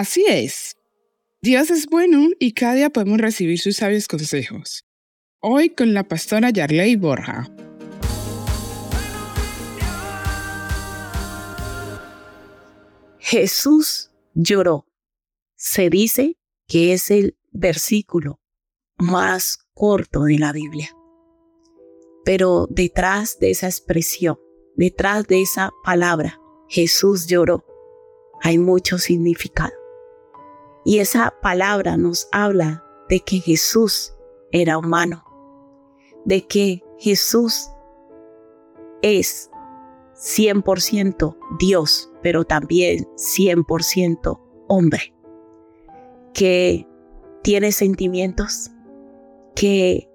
Así es. Dios es bueno y cada día podemos recibir sus sabios consejos. Hoy con la pastora Yarley Borja. Jesús lloró. Se dice que es el versículo más corto de la Biblia. Pero detrás de esa expresión, detrás de esa palabra, Jesús lloró, hay mucho significado. Y esa palabra nos habla de que Jesús era humano, de que Jesús es 100% Dios, pero también 100% hombre, que tiene sentimientos, que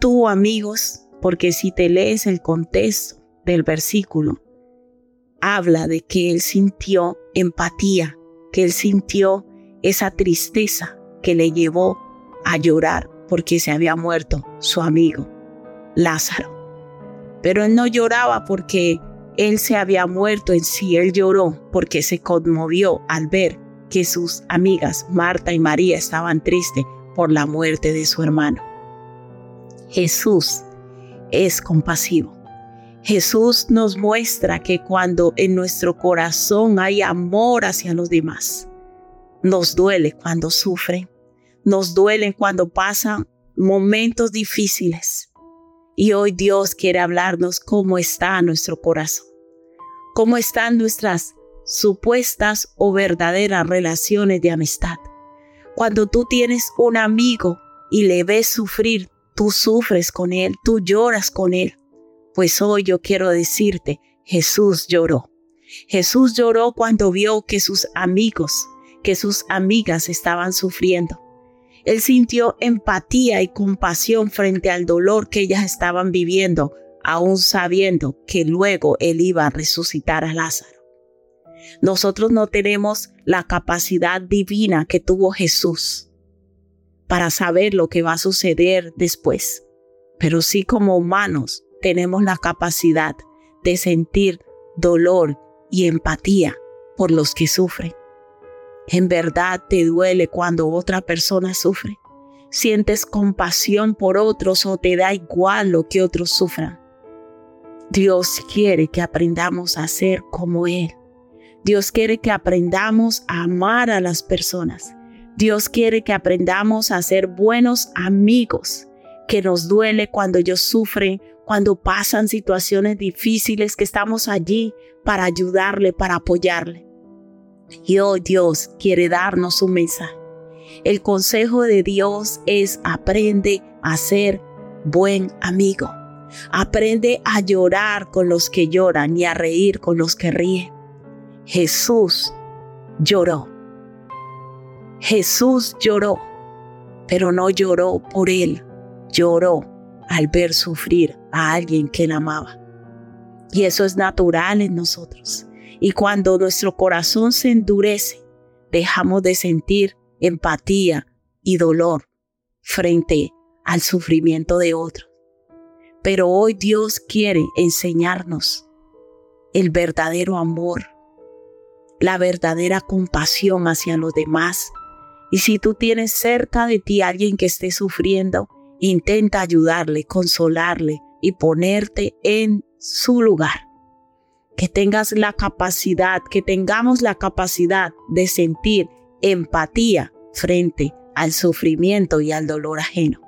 tuvo amigos, porque si te lees el contexto del versículo, habla de que él sintió empatía, que él sintió esa tristeza que le llevó a llorar porque se había muerto su amigo Lázaro. Pero él no lloraba porque él se había muerto en sí, él lloró porque se conmovió al ver que sus amigas Marta y María estaban tristes por la muerte de su hermano. Jesús es compasivo. Jesús nos muestra que cuando en nuestro corazón hay amor hacia los demás, nos duele cuando sufren, nos duele cuando pasan momentos difíciles. Y hoy Dios quiere hablarnos cómo está nuestro corazón, cómo están nuestras supuestas o verdaderas relaciones de amistad. Cuando tú tienes un amigo y le ves sufrir, tú sufres con él, tú lloras con él. Pues hoy yo quiero decirte, Jesús lloró. Jesús lloró cuando vio que sus amigos que sus amigas estaban sufriendo. Él sintió empatía y compasión frente al dolor que ellas estaban viviendo, aún sabiendo que luego él iba a resucitar a Lázaro. Nosotros no tenemos la capacidad divina que tuvo Jesús para saber lo que va a suceder después, pero sí como humanos tenemos la capacidad de sentir dolor y empatía por los que sufren. En verdad te duele cuando otra persona sufre. Sientes compasión por otros o te da igual lo que otros sufran. Dios quiere que aprendamos a ser como Él. Dios quiere que aprendamos a amar a las personas. Dios quiere que aprendamos a ser buenos amigos, que nos duele cuando ellos sufren, cuando pasan situaciones difíciles, que estamos allí para ayudarle, para apoyarle. Y hoy Dios quiere darnos un mensaje. El consejo de Dios es aprende a ser buen amigo. Aprende a llorar con los que lloran y a reír con los que ríen. Jesús lloró. Jesús lloró, pero no lloró por él, lloró al ver sufrir a alguien que él amaba. Y eso es natural en nosotros. Y cuando nuestro corazón se endurece, dejamos de sentir empatía y dolor frente al sufrimiento de otros. Pero hoy Dios quiere enseñarnos el verdadero amor, la verdadera compasión hacia los demás. Y si tú tienes cerca de ti alguien que esté sufriendo, intenta ayudarle, consolarle y ponerte en su lugar que tengas la capacidad, que tengamos la capacidad de sentir empatía frente al sufrimiento y al dolor ajeno.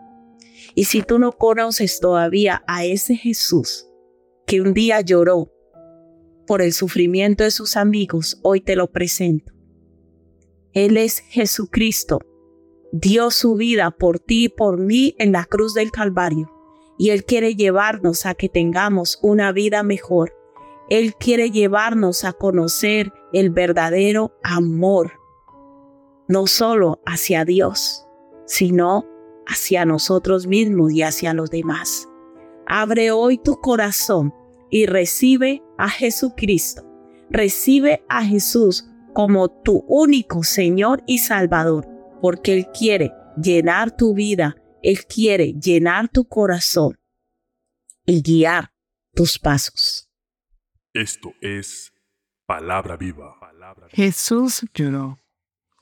Y si tú no conoces todavía a ese Jesús que un día lloró por el sufrimiento de sus amigos, hoy te lo presento. Él es Jesucristo. Dio su vida por ti y por mí en la cruz del Calvario. Y Él quiere llevarnos a que tengamos una vida mejor él quiere llevarnos a conocer el verdadero amor, no solo hacia Dios, sino hacia nosotros mismos y hacia los demás. Abre hoy tu corazón y recibe a Jesucristo. Recibe a Jesús como tu único Señor y Salvador, porque Él quiere llenar tu vida, Él quiere llenar tu corazón y guiar tus pasos. Esto es palabra viva. Jesús lloró.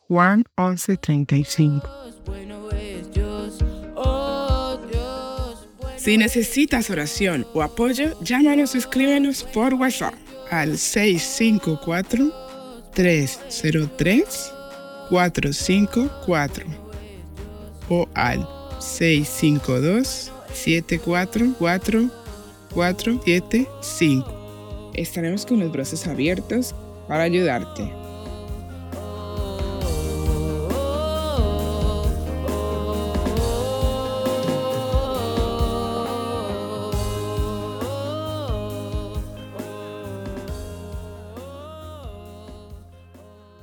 Juan 11:35. Si necesitas oración o apoyo, llámanos o escríbenos por WhatsApp al 654-303-454 o al 652-744-475. Estaremos con los brazos abiertos para ayudarte.